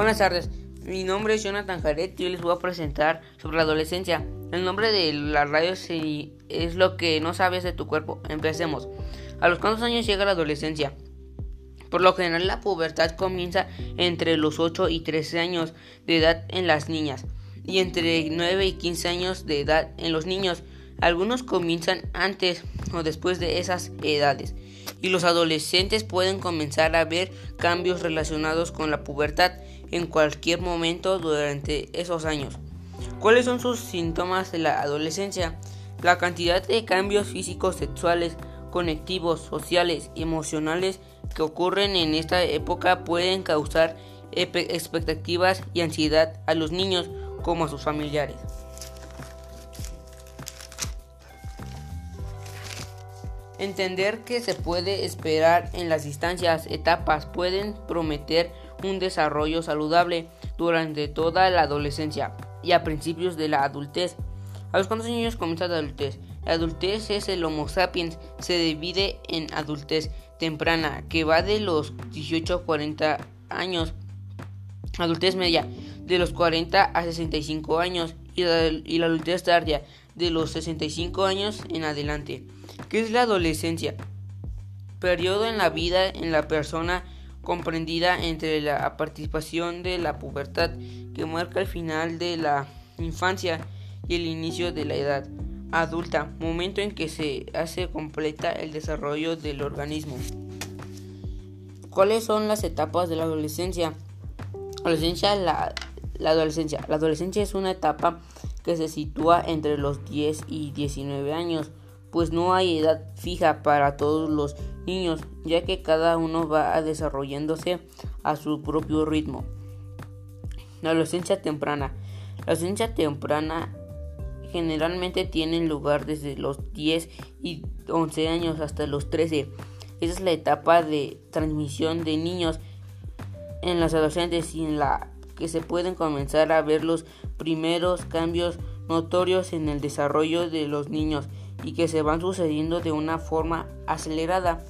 Buenas tardes, mi nombre es Jonathan Jaret y hoy les voy a presentar sobre la adolescencia. El nombre de la radio es lo que no sabes de tu cuerpo. Empecemos. ¿A los cuántos años llega la adolescencia? Por lo general la pubertad comienza entre los 8 y 13 años de edad en las niñas y entre 9 y 15 años de edad en los niños. Algunos comienzan antes o después de esas edades y los adolescentes pueden comenzar a ver cambios relacionados con la pubertad en cualquier momento durante esos años. ¿Cuáles son sus síntomas de la adolescencia? La cantidad de cambios físicos, sexuales, conectivos, sociales y emocionales que ocurren en esta época pueden causar expectativas y ansiedad a los niños como a sus familiares. Entender que se puede esperar en las distancias etapas pueden prometer un desarrollo saludable durante toda la adolescencia y a principios de la adultez. ¿A los cuántos años comienza la adultez? La adultez es el Homo sapiens, se divide en adultez temprana, que va de los 18 a 40 años, adultez media, de los 40 a 65 años, y la, y la adultez tardía, de los 65 años en adelante. ¿Qué es la adolescencia? Periodo en la vida en la persona comprendida entre la participación de la pubertad que marca el final de la infancia y el inicio de la edad adulta, momento en que se hace completa el desarrollo del organismo. ¿Cuáles son las etapas de la adolescencia? Adolescencia, la, la adolescencia. La adolescencia es una etapa que se sitúa entre los 10 y 19 años, pues no hay edad fija para todos los niños, ya que cada uno va desarrollándose a su propio ritmo. La adolescencia temprana. La adolescencia temprana generalmente tiene lugar desde los 10 y 11 años hasta los 13. Esa es la etapa de transmisión de niños en las adolescentes y en la que se pueden comenzar a ver los primeros cambios notorios en el desarrollo de los niños y que se van sucediendo de una forma acelerada.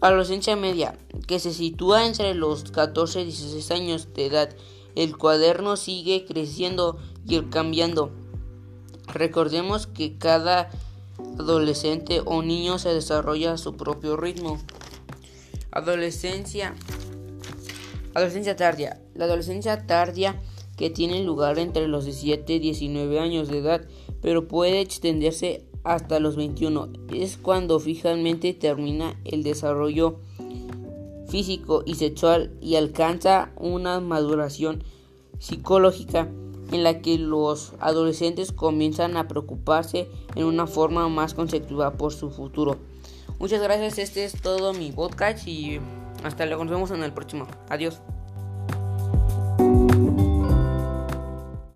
Adolescencia media, que se sitúa entre los 14 y 16 años de edad. El cuaderno sigue creciendo y cambiando. Recordemos que cada adolescente o niño se desarrolla a su propio ritmo. Adolescencia Adolescencia tardía. La adolescencia tardía que tiene lugar entre los 17 y 19 años de edad, pero puede extenderse hasta los 21. Es cuando finalmente termina el desarrollo físico y sexual y alcanza una maduración psicológica en la que los adolescentes comienzan a preocuparse en una forma más conceptual por su futuro. Muchas gracias, este es todo mi podcast y hasta luego, nos vemos en el próximo. Adiós.